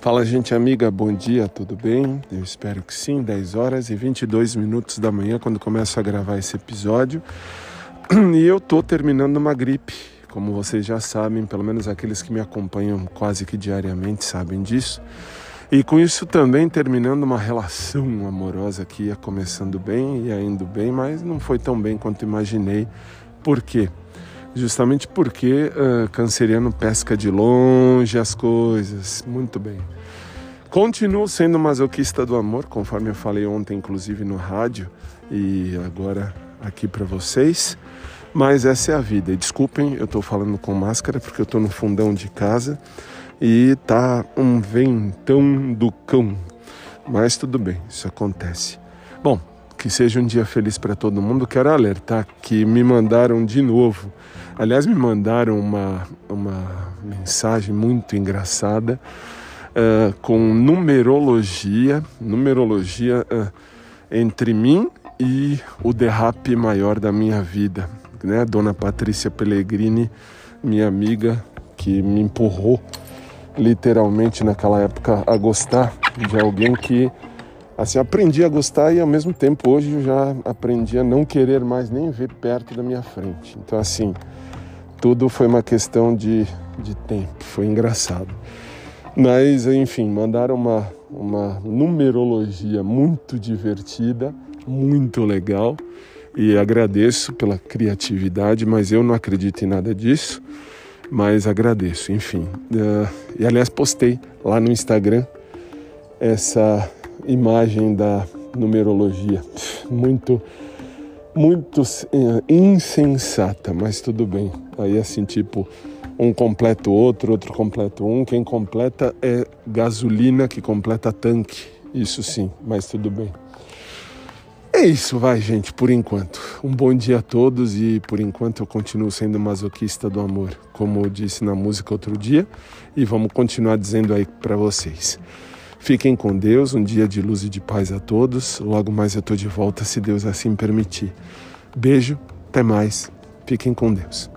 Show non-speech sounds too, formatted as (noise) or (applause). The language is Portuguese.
Fala, gente amiga, bom dia, tudo bem? Eu espero que sim, 10 horas e 22 minutos da manhã quando começo a gravar esse episódio. (clears throat) E eu tô terminando uma gripe, como vocês já sabem, pelo menos aqueles que me acompanham quase que diariamente sabem disso. E com isso também terminando uma relação amorosa que ia começando bem, ia indo bem, mas não foi tão bem quanto imaginei. Por quê? Justamente porque uh, canceriano pesca de longe as coisas. Muito bem. Continuo sendo masoquista do amor, conforme eu falei ontem, inclusive no rádio, e agora aqui para vocês. Mas essa é a vida. E desculpem, eu estou falando com máscara porque eu estou no fundão de casa e tá um ventão do cão. Mas tudo bem, isso acontece. Bom, que seja um dia feliz para todo mundo. Quero alertar que me mandaram de novo Aliás, me mandaram uma, uma mensagem muito engraçada uh, com numerologia, numerologia uh, entre mim e o derrape maior da minha vida. Né? Dona Patrícia Pellegrini, minha amiga, que me empurrou literalmente naquela época a gostar de alguém que assim aprendi a gostar e ao mesmo tempo hoje eu já aprendi a não querer mais nem ver perto da minha frente. Então assim, tudo foi uma questão de, de tempo, foi engraçado. Mas, enfim, mandaram uma, uma numerologia muito divertida, muito legal, e agradeço pela criatividade, mas eu não acredito em nada disso, mas agradeço, enfim. Uh, e aliás, postei lá no Instagram essa imagem da numerologia, muito muito eh, insensata, mas tudo bem. Aí assim, tipo, um completa o outro, outro completa um. Quem completa é gasolina que completa tanque. Isso sim, mas tudo bem. É isso, vai, gente, por enquanto. Um bom dia a todos e por enquanto eu continuo sendo masoquista do amor, como eu disse na música outro dia, e vamos continuar dizendo aí para vocês. Fiquem com Deus, um dia de luz e de paz a todos. Logo mais eu estou de volta, se Deus assim permitir. Beijo, até mais. Fiquem com Deus.